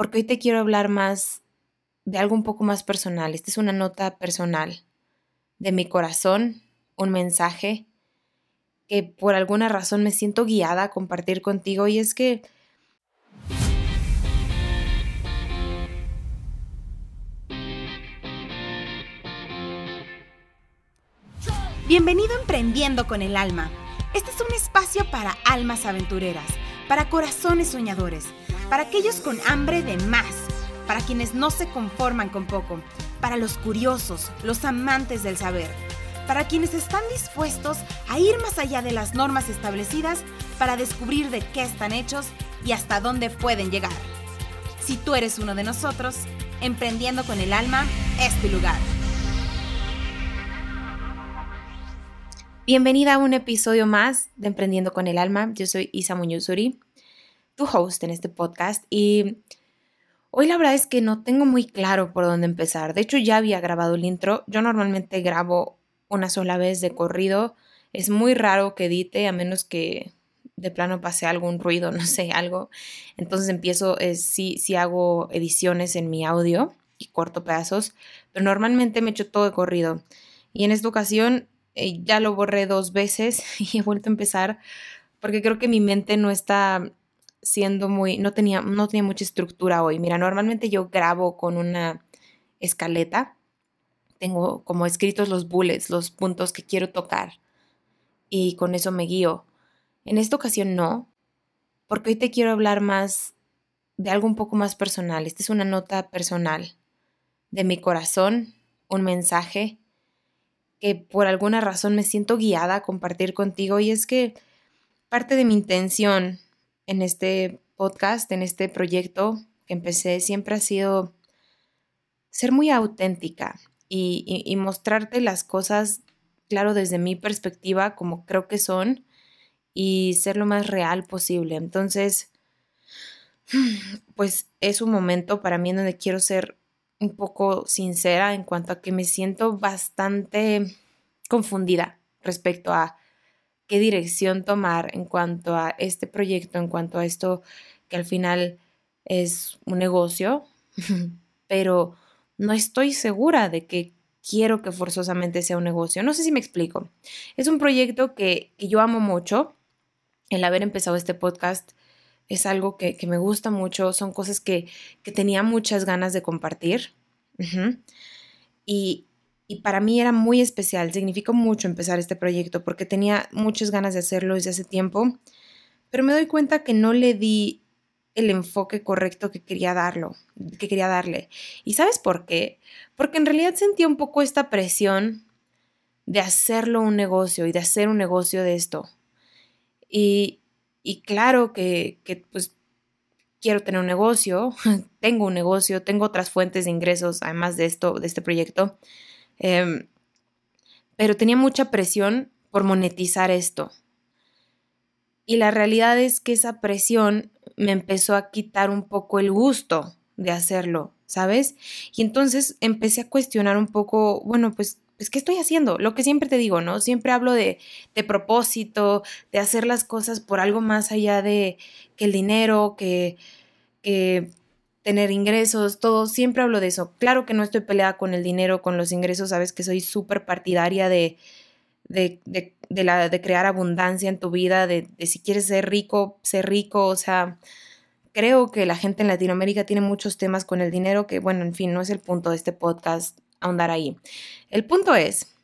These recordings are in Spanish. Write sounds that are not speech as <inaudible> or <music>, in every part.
porque hoy te quiero hablar más de algo un poco más personal. Esta es una nota personal de mi corazón, un mensaje que por alguna razón me siento guiada a compartir contigo y es que Bienvenido a Emprendiendo con el Alma. Este es un espacio para almas aventureras, para corazones soñadores, para aquellos con hambre de más, para quienes no se conforman con poco, para los curiosos, los amantes del saber, para quienes están dispuestos a ir más allá de las normas establecidas para descubrir de qué están hechos y hasta dónde pueden llegar. Si tú eres uno de nosotros, Emprendiendo con el Alma es tu lugar. Bienvenida a un episodio más de Emprendiendo con el Alma. Yo soy Isa Muñozuri, host en este podcast y hoy la verdad es que no tengo muy claro por dónde empezar. De hecho ya había grabado el intro. Yo normalmente grabo una sola vez de corrido. Es muy raro que edite a menos que de plano pase algún ruido, <laughs> no sé, algo. Entonces empiezo, eh, sí, sí hago ediciones en mi audio y corto pedazos, pero normalmente me echo todo de corrido. Y en esta ocasión eh, ya lo borré dos veces <laughs> y he vuelto a empezar porque creo que mi mente no está siendo muy, no tenía, no tenía mucha estructura hoy. Mira, normalmente yo grabo con una escaleta, tengo como escritos los bullets, los puntos que quiero tocar y con eso me guío. En esta ocasión no, porque hoy te quiero hablar más de algo un poco más personal. Esta es una nota personal de mi corazón, un mensaje que por alguna razón me siento guiada a compartir contigo y es que parte de mi intención en este podcast, en este proyecto que empecé, siempre ha sido ser muy auténtica y, mostrarte las cosas, claro, desde mi perspectiva, como creo que son, y ser lo más real posible. Entonces, <sighs> pues es un momento para mí en donde quiero ser un poco sincera en cuanto a que me siento bastante confundida respecto a qué dirección tomar en cuanto a este proyecto, en cuanto a esto que al final es un negocio, <laughs> pero no estoy segura de que quiero que forzosamente sea un negocio. No sé si me explico. Es un proyecto que, yo amo mucho. El haber empezado este podcast es algo que, me gusta mucho, son cosas que, tenía muchas ganas de compartir. y, y para mí era muy especial, significó mucho empezar este proyecto porque tenía muchas ganas de hacerlo desde hace tiempo, pero me doy cuenta que no le di el enfoque correcto que quería darlo, que quería darle. ¿Y sabes por qué? Porque en realidad sentía un poco esta presión de hacerlo un negocio y de hacer un negocio de esto. Y, y claro que, que pues quiero tener un negocio, <laughs> tengo un negocio, tengo otras fuentes de ingresos además de esto, de este proyecto, Em, pero tenía mucha presión por monetizar esto. Y la realidad es que esa presión me empezó a quitar un poco el gusto de hacerlo, ¿sabes? Y entonces empecé a cuestionar un poco, bueno, pues, pues ¿qué estoy haciendo? Lo que siempre te digo, ¿no? Siempre hablo de, de propósito, de hacer las cosas por algo más allá de que el dinero, que, que tener ingresos, todo, siempre hablo de eso. Claro que no estoy peleada con el dinero, con los ingresos, sabes que soy súper partidaria de, de, de, la, de crear abundancia en tu vida, de, de si quieres ser rico, ser rico, o sea, creo que la gente en Latinoamérica tiene muchos temas con el dinero que, bueno, en fin, no es el punto de este podcast ahondar ahí. El punto es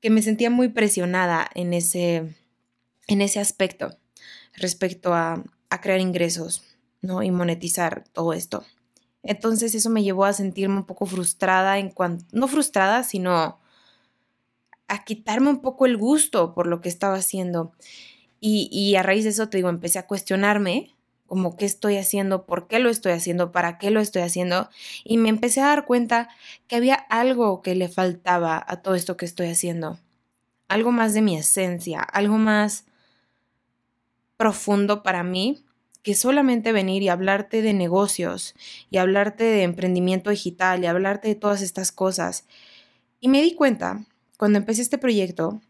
que me sentía muy presionada en ese, en ese aspecto respecto a, a crear ingresos. ¿No? Y monetizar todo esto. Entonces eso me llevó a sentirme un poco frustrada en cuanto, no frustrada, sino a quitarme un poco el gusto por lo que estaba haciendo. Y, y, a raíz de eso te digo, empecé a cuestionarme como qué estoy haciendo, por qué lo estoy haciendo, para qué lo estoy haciendo. Y me empecé a dar cuenta que había algo que le faltaba a todo esto que estoy haciendo. Algo más de mi esencia, algo más profundo para mí que solamente venir y hablarte de negocios y hablarte de emprendimiento digital y hablarte de todas estas cosas. Y me di cuenta, cuando empecé este proyecto,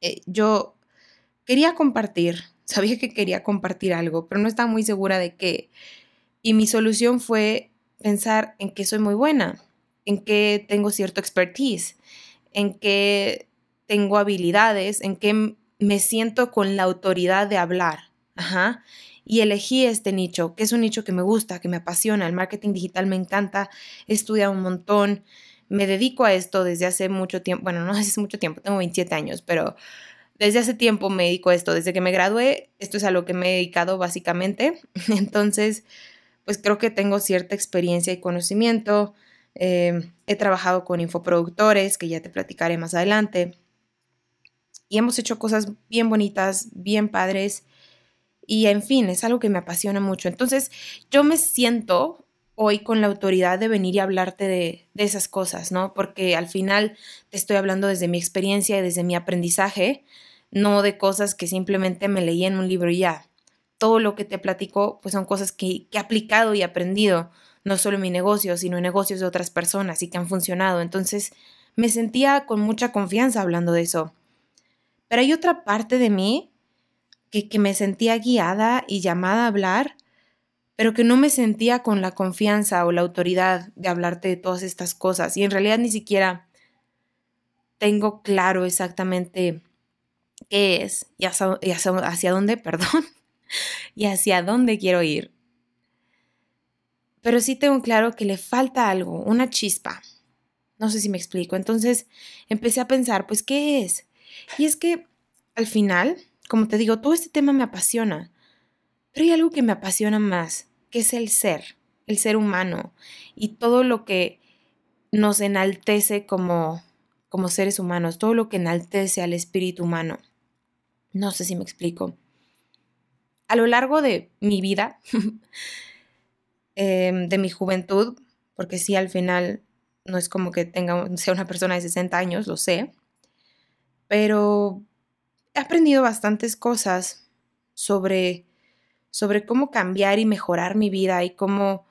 eh, yo quería compartir, <laughs> sabía que quería compartir algo, pero no estaba muy segura de qué. Y mi solución fue pensar en que soy muy buena, en que tengo cierto expertise, en que tengo habilidades, en que me siento con la autoridad de hablar. Ajá. Y elegí este nicho, que es un nicho que me gusta, que me apasiona. El marketing digital me encanta, he estudiado un montón, me dedico a esto desde hace mucho tiempo. Bueno, no <laughs> hace mucho tiempo, tengo 27 años, pero desde hace tiempo me dedico a esto. Desde que me gradué, esto es a lo que me he dedicado básicamente. <laughs> Entonces, pues creo que tengo cierta experiencia y conocimiento. Eh, he trabajado con infoproductores, que ya te platicaré más adelante. Y hemos hecho cosas bien bonitas, bien padres. Y en fin, es algo que me apasiona mucho. Entonces, yo me siento hoy con la autoridad de venir y hablarte de, de, esas cosas, ¿no? Porque al final te estoy hablando desde mi experiencia y desde mi aprendizaje, no de cosas que simplemente me leí en un libro y ya. Todo lo que te platico, pues son cosas que, que he aplicado y aprendido, no solo en mi negocio, sino en negocios de otras personas y que han funcionado. Entonces, me sentía con mucha confianza hablando de eso. Pero hay otra parte de mí que, me sentía guiada y llamada a hablar, pero que no me sentía con la confianza o la autoridad de hablarte de todas estas cosas. Y en realidad ni siquiera tengo claro exactamente qué es y hacia, dónde, <laughs> perdón, y hacia dónde quiero ir. Pero sí tengo claro que le falta algo, una chispa. No sé si me explico. Entonces empecé a pensar, pues, ¿qué es? Y es que al final, como te digo, todo este tema me apasiona. Pero hay algo que me apasiona más, que es el ser, el ser humano y todo lo que nos enaltece como, como seres humanos, todo lo que enaltece al espíritu humano. No sé si me explico. A lo largo de mi vida, <laughs> em, de mi juventud, porque sí, al final no es como que tenga, sea una persona de 60 años, lo sé, pero he aprendido bastantes cosas sobre, sobre cómo cambiar y mejorar mi vida y cómo,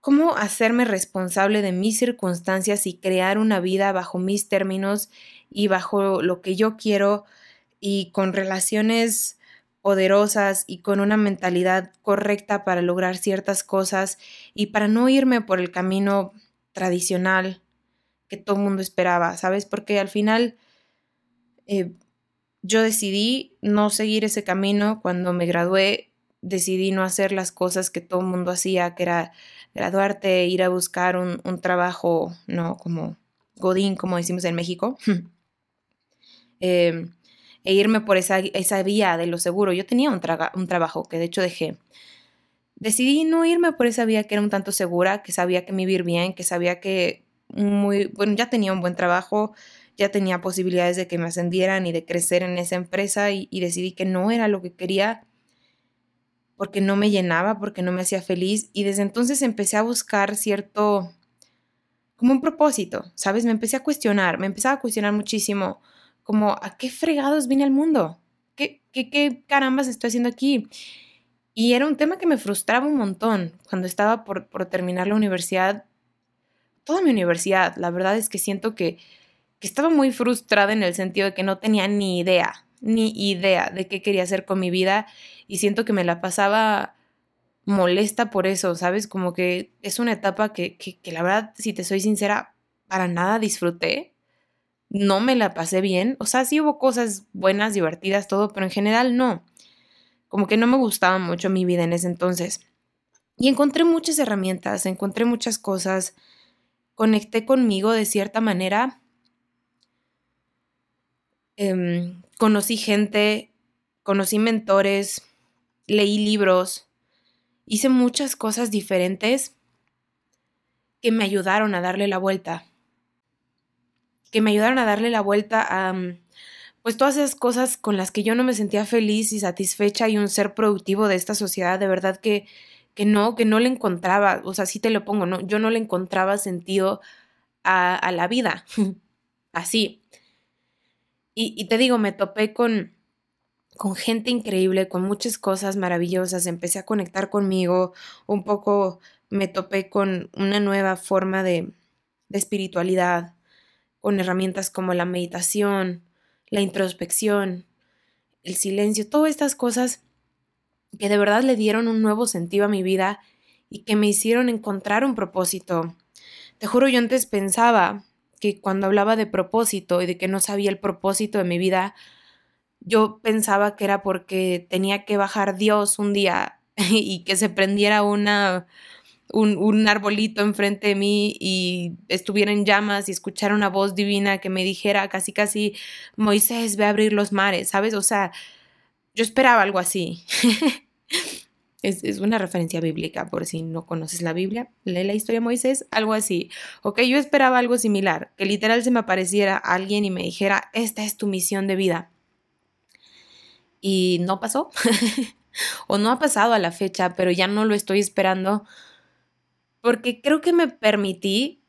cómo hacerme responsable de mis circunstancias y crear una vida bajo mis términos y bajo lo que yo quiero y con relaciones poderosas y con una mentalidad correcta para lograr ciertas cosas y para no irme por el camino tradicional que todo el mundo esperaba, ¿sabes? Porque al final eh, yo decidí no seguir ese camino cuando me gradué, decidí no hacer las cosas que todo el mundo hacía, que era graduarte, ir a buscar un, un trabajo, no como Godín, como decimos en México. <laughs> Em, e irme por esa, esa, vía de lo seguro. Yo tenía un, un trabajo que de hecho dejé. Decidí no irme por esa vía que era un tanto segura, que sabía que me iba bien, que sabía que muy, bueno, ya tenía un buen trabajo, ya tenía posibilidades de que me ascendieran y de crecer en esa empresa y, decidí que no era lo que quería porque no me llenaba, porque no me hacía feliz y desde entonces empecé a buscar cierto, como un propósito, ¿sabes? Me empecé a cuestionar, me empezaba a cuestionar muchísimo como, ¿a qué fregados vine al mundo? ¿Qué, qué, qué carambas estoy haciendo aquí? Y era un tema que me frustraba un montón cuando estaba por, por terminar la universidad, toda mi universidad. La verdad es que siento que, estaba muy frustrada en el sentido de que no tenía ni idea, ni idea de qué quería hacer con mi vida y siento que me la pasaba molesta por eso, ¿sabes? Como que es una etapa que, que, que la verdad, si te soy sincera, para nada disfruté no me la pasé bien. O sea, sí hubo cosas buenas, divertidas, todo, pero en general no. Como que no me gustaba mucho mi vida en ese entonces. Y encontré muchas herramientas, encontré muchas cosas, conecté conmigo de cierta manera. Em, conocí gente, conocí mentores, leí libros, hice muchas cosas diferentes que me ayudaron a darle la vuelta que me ayudaron a darle la vuelta a mm, pues todas esas cosas con las que yo no me sentía feliz y satisfecha y un ser productivo de esta sociedad, de verdad que, que no, que no le encontraba, o sea, sí te lo pongo, no, yo no le encontraba sentido a, a la vida, <laughs> así. Y, te digo, me topé con, con gente increíble, con muchas cosas maravillosas, empecé a conectar conmigo, un poco me topé con una nueva forma de, de espiritualidad, con herramientas como la meditación, la introspección, el silencio, todas estas cosas que de verdad le dieron un nuevo sentido a mi vida y que me hicieron encontrar un propósito. Te juro, yo antes pensaba que cuando hablaba de propósito y de que no sabía el propósito de mi vida, yo pensaba que era porque tenía que bajar Dios un día <laughs> y que se prendiera una, un, un, arbolito enfrente de mí y estuviera en llamas y escuchara una voz divina que me dijera casi casi, Moisés, ve a abrir los mares, ¿sabes? O sea, yo esperaba algo así. <laughs> es, es, una referencia bíblica, por si no conoces la Biblia, lee la historia de Moisés, algo así. Ok, yo esperaba algo similar, que literal se me apareciera alguien y me dijera, esta es tu misión de vida. Y no pasó. <laughs> o no ha pasado a la fecha, pero ya no lo estoy esperando porque creo que me permití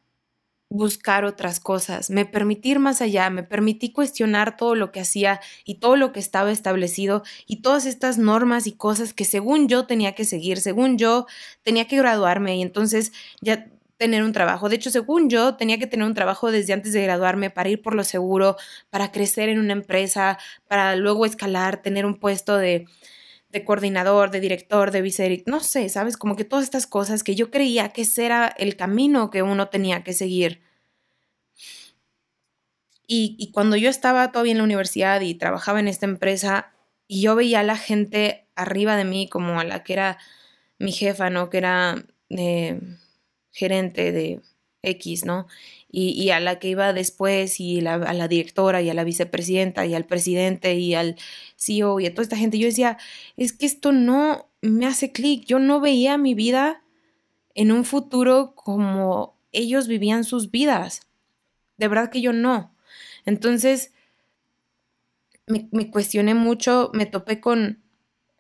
buscar otras cosas, me permití ir más allá, me permití cuestionar todo lo que hacía y todo lo que estaba establecido y todas estas normas y cosas que según yo tenía que seguir, según yo tenía que graduarme y entonces ya tener un trabajo. De hecho, según yo, tenía que tener un trabajo desde antes de graduarme para ir por lo seguro, para crecer en una empresa, para luego escalar, tener un puesto de, de coordinador, de director, de vicedirector, no sé, ¿sabes? Como que todas estas cosas que yo creía que ese era el camino que uno tenía que seguir. Y, cuando yo estaba todavía en la universidad y trabajaba en esta empresa y yo veía a la gente arriba de mí como a la que era mi jefa, ¿no? Que era eh, gerente de X, ¿no? Y, a la que iba después y a la directora y a la vicepresidenta y al presidente y al CEO y a toda esta gente, yo decía, es que esto no me hace clic, yo no veía mi vida en un futuro como ellos vivían sus vidas. De verdad que yo no. Entonces, me, cuestioné mucho, me topé con,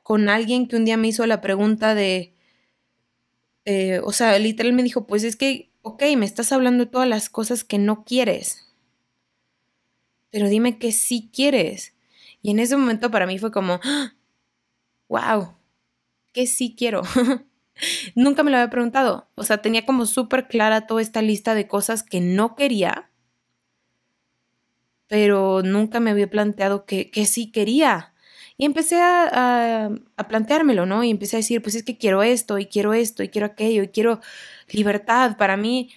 con alguien que un día me hizo la pregunta de, eh, o sea, literal me dijo, pues es que ok, me estás hablando de todas las cosas que no quieres, pero dime que sí quieres. Y en ese momento para mí fue como, <gasps> wow, que sí quiero. <laughs> Nunca me lo había preguntado. O sea, tenía como súper clara toda esta lista de cosas que no quería, pero nunca me había planteado que, que sí quería. Y empecé a, a, planteármelo, ¿no? Y empecé a decir, pues es que quiero esto, y quiero esto, y quiero aquello, y quiero libertad. Para mí,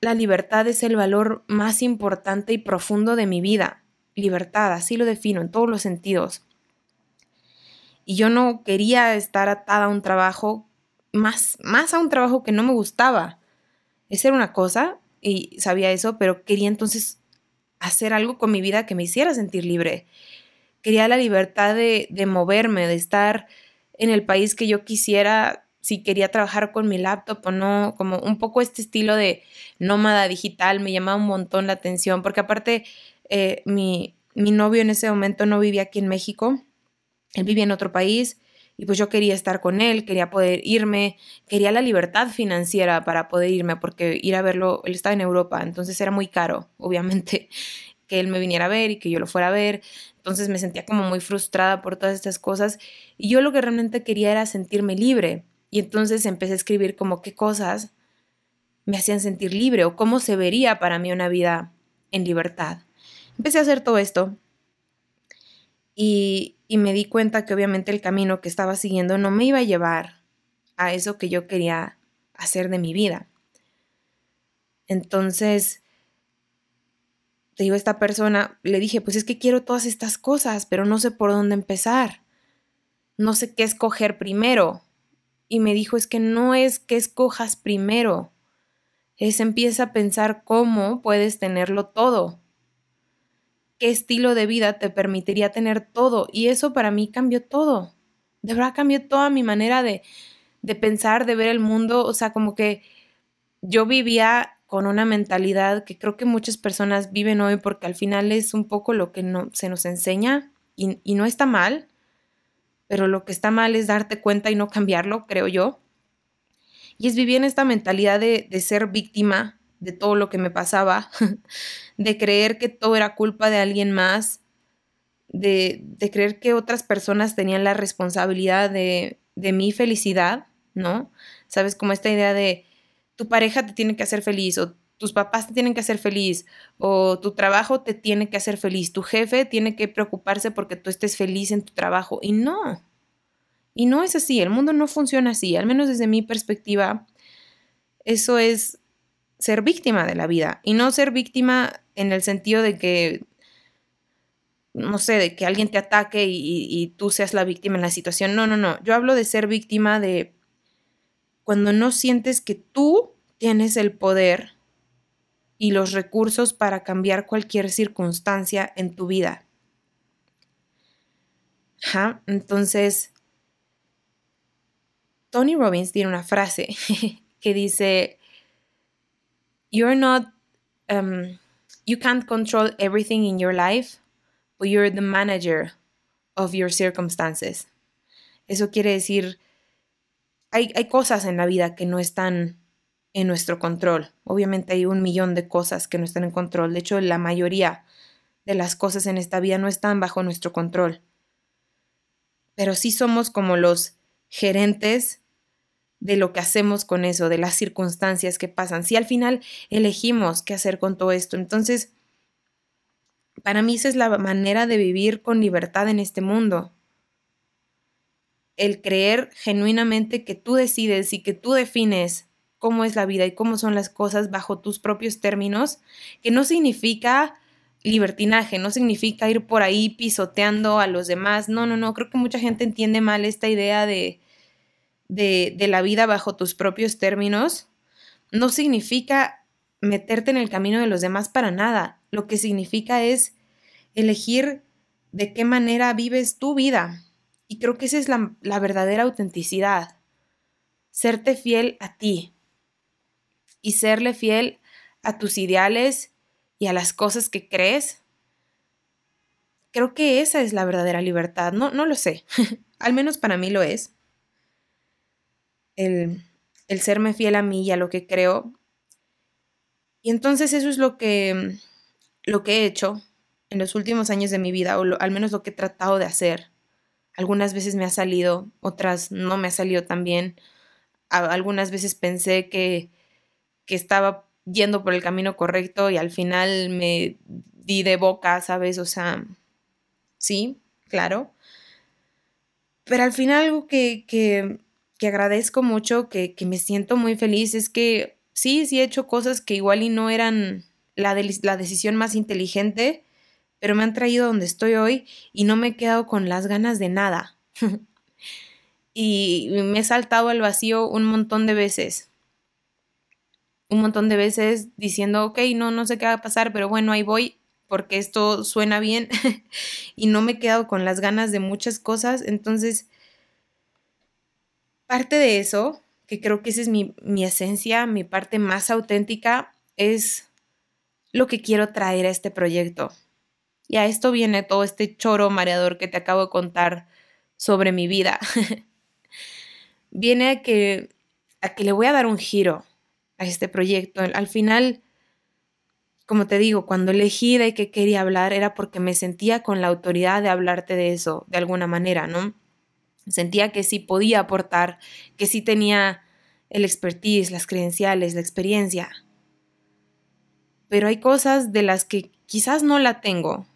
la libertad es el valor más importante y profundo de mi vida. Libertad, así lo defino en todos los sentidos. Y yo no quería estar atada a un trabajo, más, más a un trabajo que no me gustaba. Esa era una cosa, y sabía eso, pero quería entonces hacer algo con mi vida que me hiciera sentir libre. Quería la libertad de, de moverme, de estar en el país que yo quisiera si quería trabajar con mi laptop o no, como un poco este estilo de nómada digital me llamaba un montón la atención, porque aparte eh, mi, mi novio en ese momento no vivía aquí en México, él vivía en otro país y pues yo quería estar con él, quería poder irme, quería la libertad financiera para poder irme, porque ir a verlo, él estaba en Europa, entonces era muy caro, obviamente, que él me viniera a ver y que yo lo fuera a ver, entonces me sentía como muy frustrada por todas estas cosas y yo lo que realmente quería era sentirme libre y entonces empecé a escribir como qué cosas me hacían sentir libre o cómo se vería para mí una vida en libertad. Empecé a hacer todo esto y, y me di cuenta que obviamente el camino que estaba siguiendo no me iba a llevar a eso que yo quería hacer de mi vida. Entonces, te digo, esta persona, le dije, pues es que quiero todas estas cosas, pero no sé por dónde empezar. No sé qué escoger primero y me dijo es que no es que escojas primero, es empieza a pensar cómo puedes tenerlo todo, qué estilo de vida te permitiría tener todo y eso para mí cambió todo, de verdad cambió toda mi manera de, de pensar, de ver el mundo, o sea, como que yo vivía con una mentalidad que creo que muchas personas viven hoy porque al final es un poco lo que no, se nos enseña y, y no está mal, pero lo que está mal es darte cuenta y no cambiarlo, creo yo. Y es vivir en esta mentalidad de, ser víctima de todo lo que me pasaba, <laughs> de creer que todo era culpa de alguien más, de, creer que otras personas tenían la responsabilidad de, de mi felicidad, ¿no? Sabes, como esta idea de tu pareja te tiene que hacer feliz o tus papás te tienen que hacer feliz o tu trabajo te tiene que hacer feliz, tu jefe tiene que preocuparse porque tú estés feliz en tu trabajo y no. Y no es así, el mundo no funciona así, al menos desde mi perspectiva, eso es ser víctima de la vida y no ser víctima en el sentido de que, no sé, de que alguien te ataque y, tú seas la víctima en la situación. No, no, no. Yo hablo de ser víctima de cuando no sientes que tú tienes el poder y los recursos para cambiar cualquier circunstancia en tu vida. Entonces, Tony Robbins tiene una frase <laughs> que dice, You're not, um, you can't control everything in your life, but you're the manager of your circumstances. Eso quiere decir, hay, cosas en la vida que no están en nuestro control. Obviamente hay un millón de cosas que no están en control. De hecho, la mayoría de las cosas en esta vida no están bajo nuestro control. Pero sí somos como los gerentes de lo que hacemos con eso, de las circunstancias que pasan. Si al final elegimos qué hacer con todo esto. Entonces, para mí esa es la manera de vivir con libertad en este mundo. El creer genuinamente que tú decides y que tú defines cómo es la vida y cómo son las cosas bajo tus propios términos, que no significa libertinaje, no significa ir por ahí pisoteando a los demás. No, no, no, creo que mucha gente entiende mal esta idea de, de, de la vida bajo tus propios términos. No significa meterte en el camino de los demás para nada. Lo que significa es elegir de qué manera vives tu vida. Y creo que esa es la, verdadera autenticidad. Serte fiel a ti, y serle fiel a tus ideales y a las cosas que crees, creo que esa es la verdadera libertad. No, no lo sé. <laughs> Al menos para mí lo es. El, el serme fiel a mí y a lo que creo. Y entonces eso es lo que, lo que he hecho en los últimos años de mi vida, o al menos lo que he tratado de hacer. Algunas veces me ha salido, otras no me ha salido tan bien. algunas veces pensé que que estaba yendo por el camino correcto y al final me di de boca, ¿sabes? O sea, sí, claro. Pero al final algo que, que, que agradezco mucho, que, que, me siento muy feliz, es que sí, sí he hecho cosas que igual y no eran la, la decisión más inteligente, pero me han traído donde estoy hoy y no me he quedado con las ganas de nada. <laughs> y me he saltado al vacío un montón de veces un montón de veces diciendo, ok, no, no sé qué va a pasar, pero bueno, ahí voy porque esto suena bien <laughs> y no me he quedado con las ganas de muchas cosas. Entonces, parte de eso, que creo que esa es mi, mi esencia, mi parte más auténtica, es lo que quiero traer a este proyecto. Y a esto viene todo este choro mareador que te acabo de contar sobre mi vida. <laughs> viene a que, a que le voy a dar un giro a este proyecto. Al final, como te digo, cuando elegí de qué quería hablar era porque me sentía con la autoridad de hablarte de eso, de alguna manera, ¿no? Sentía que sí podía aportar, que sí tenía el expertise, las credenciales, la experiencia. Pero hay cosas de las que quizás no la tengo.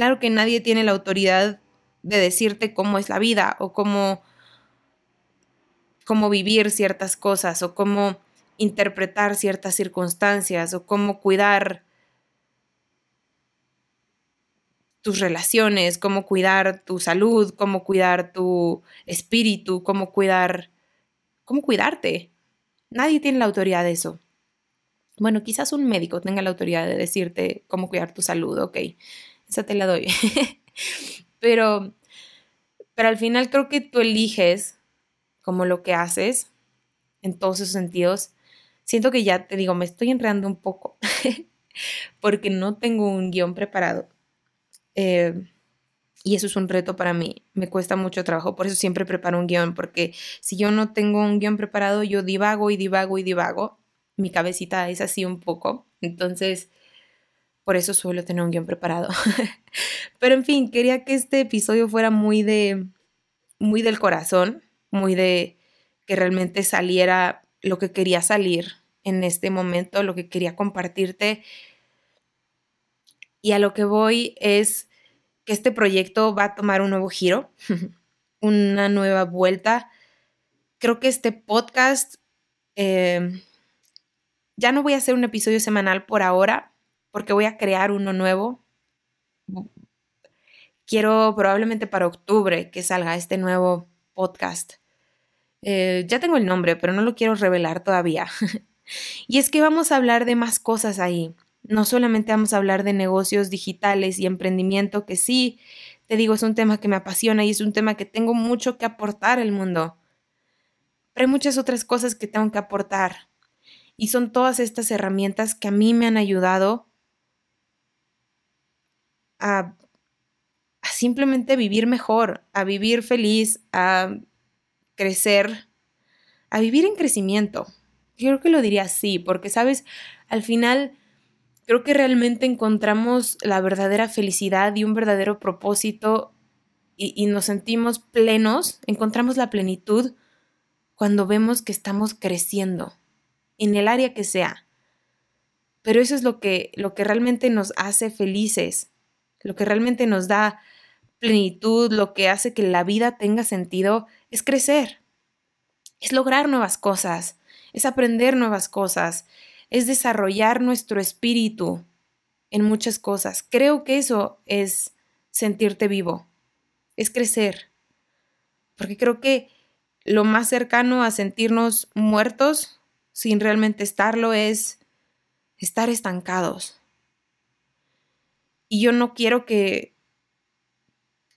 Claro que nadie tiene la autoridad de decirte cómo es la vida o cómo, cómo vivir ciertas cosas o cómo interpretar ciertas circunstancias o cómo cuidar tus relaciones, cómo cuidar tu salud, cómo cuidar tu espíritu, cómo cuidar, cómo cuidarte. Nadie tiene la autoridad de eso. Bueno, quizás un médico tenga la autoridad de decirte cómo cuidar tu salud, ok, esa te la doy. <laughs> pero, pero al final creo que tú eliges como lo que haces en todos esos sentidos Siento que ya te digo, me estoy enredando un poco <laughs> porque no tengo un guion preparado. Eh, y eso es un reto para mí. Me cuesta mucho trabajo, por eso siempre preparo un guion, porque si yo no tengo un guion preparado, yo divago y divago y divago. Mi cabecita es así un poco. Entonces, por eso suelo tener un guion preparado. <laughs> Pero en fin, quería que este episodio fuera muy de muy del corazón, muy de que realmente saliera lo que quería salir en este momento, lo que quería compartirte. Y a lo que voy es que este proyecto va a tomar un nuevo giro. <laughs> una nueva vuelta. Creo que este podcast em, ya no voy a hacer un episodio semanal por ahora, porque voy a crear uno nuevo. Quiero probablemente para octubre que salga este nuevo podcast. Eh, ya tengo el nombre, pero no lo quiero revelar todavía. <laughs> y es que vamos a hablar de más cosas ahí. No solamente vamos a hablar de negocios digitales y emprendimiento, que sí, te digo, es un tema que me apasiona y es un tema que tengo mucho que aportar al mundo. Pero hay muchas otras cosas que tengo que aportar. Y son todas estas herramientas que a mí me han ayudado a, simplemente vivir mejor, a vivir feliz, a crecer, a vivir en crecimiento. Yo creo que lo diría así, porque, sabes, al final creo que realmente encontramos la verdadera felicidad y un verdadero propósito y, nos sentimos plenos, encontramos la plenitud cuando vemos que estamos creciendo, en el área que sea. Pero eso es lo que, lo que realmente nos hace felices, lo que realmente nos da plenitud, lo que hace que la vida tenga sentido, es crecer, es lograr nuevas cosas, es aprender nuevas cosas, es desarrollar nuestro espíritu en muchas cosas. Creo que eso es sentirte vivo, es crecer, porque creo que lo más cercano a sentirnos muertos sin realmente estarlo es estar estancados. Y yo no quiero que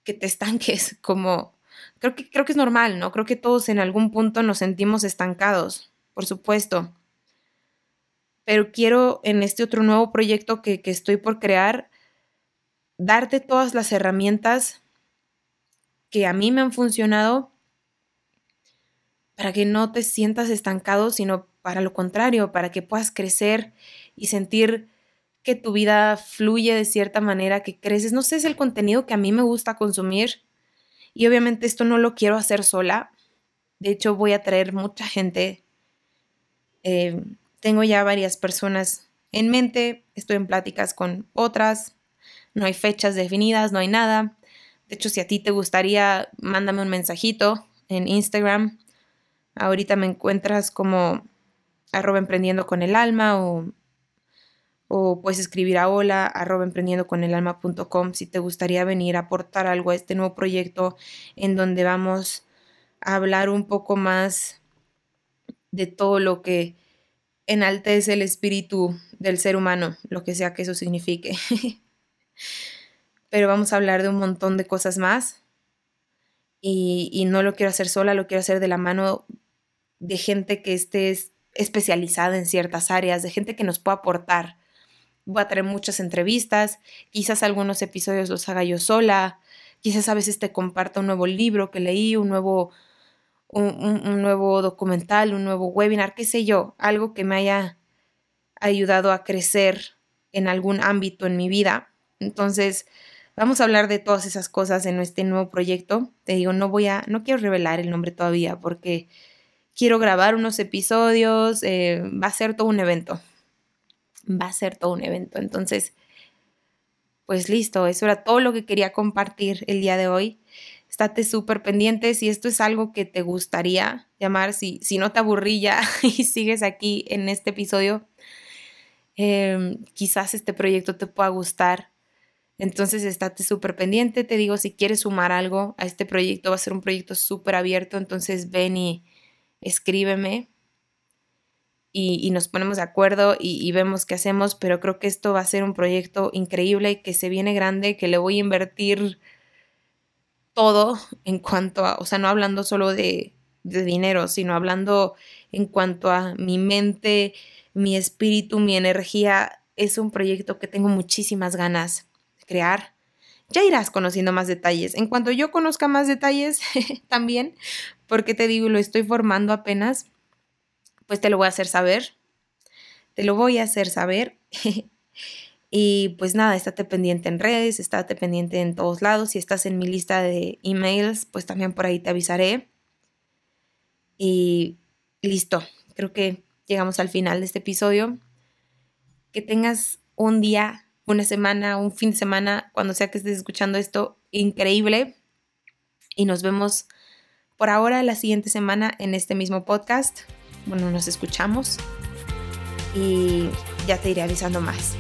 que te estanques, <laughs> como creo que, creo que es normal, ¿no? Creo que todos en algún punto nos sentimos estancados, por supuesto. Pero quiero en este otro nuevo proyecto que, que estoy por crear, darte todas las herramientas que a mí me han funcionado para que no te sientas estancado, sino para lo contrario, para que puedas crecer y sentir que tu vida fluye de cierta manera, que creces. No sé, es el contenido que a mí me gusta consumir. Y obviamente esto no lo quiero hacer sola. De hecho, voy a traer mucha gente. Eh, tengo ya varias personas en mente. Estoy en pláticas con otras. No hay fechas definidas, no hay nada. De hecho, si a ti te gustaría, mándame un mensajito en Instagram. Ahorita me encuentras como arroba emprendiendo con el alma o o puedes escribir a hola arroba emprendiendo con el alma.com si te gustaría venir a aportar algo a este nuevo proyecto en donde vamos a hablar un poco más de todo lo que enaltece el espíritu del ser humano, lo que sea que eso signifique. <laughs> Pero vamos a hablar de un montón de cosas más y, y no lo quiero hacer sola, lo quiero hacer de la mano de gente que esté especializada en ciertas áreas, de gente que nos pueda aportar voy a tener muchas entrevistas, quizás algunos episodios los haga yo sola, quizás a veces te comparta un nuevo libro que leí, un nuevo, un, nuevo documental, un nuevo webinar, qué sé yo, algo que me haya ayudado a crecer en algún ámbito en mi vida. Entonces, vamos a hablar de todas esas cosas en este nuevo proyecto. Te digo, no voy a, no quiero revelar el nombre todavía porque quiero grabar unos episodios, eh, va a ser todo un evento va a ser todo un evento. Entonces, pues listo, eso era todo lo que quería compartir el día de hoy. Estate súper pendiente si esto es algo que te gustaría llamar, si, si no te aburrilla <laughs> y sigues aquí en este episodio, em, quizás este proyecto te pueda gustar. Entonces, estate súper pendiente. Te digo, si quieres sumar algo a este proyecto, va a ser un proyecto súper abierto. Entonces, ven y escríbeme y, nos ponemos de acuerdo y, vemos qué hacemos, pero creo que esto va a ser un proyecto increíble, que se viene grande, que le voy a invertir todo en cuanto a, o sea, no hablando solo de, de dinero, sino hablando en cuanto a mi mente, mi espíritu, mi energía. Es un proyecto que tengo muchísimas ganas de crear. Ya irás conociendo más detalles. En cuanto yo conozca más detalles <laughs> también, porque te digo, lo estoy formando apenas pues te lo voy a hacer saber. Te lo voy a hacer saber. <laughs> y pues nada, estate pendiente en redes, estate pendiente en todos lados. Si estás en mi lista de emails, pues también por ahí te avisaré. Y listo, creo que llegamos al final de este episodio. Que tengas un día, una semana, un fin de semana, cuando sea que estés escuchando esto, increíble. Y nos vemos por ahora la siguiente semana en este mismo podcast. Bueno, nos escuchamos y ya te iré avisando más.